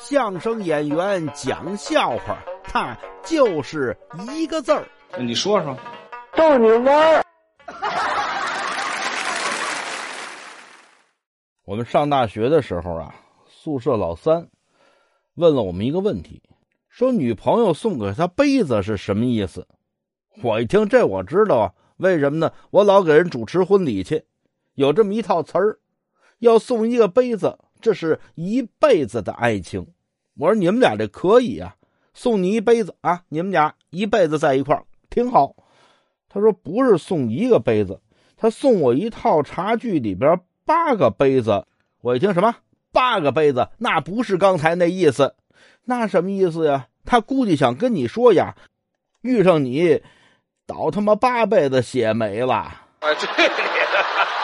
相声演员讲笑话，他就是一个字儿。你说说，逗你玩儿。我们上大学的时候啊，宿舍老三问了我们一个问题，说女朋友送给他杯子是什么意思？我一听这我知道啊，为什么呢？我老给人主持婚礼去，有这么一套词儿，要送一个杯子，这是一辈子的爱情。我说你们俩这可以啊，送你一杯子啊，你们俩一辈子在一块儿挺好。他说不是送一个杯子，他送我一套茶具里边。八个杯子，我一听什么八个杯子，那不是刚才那意思，那什么意思呀？他估计想跟你说呀，遇上你，倒他妈八辈子血没了。哎，去你的！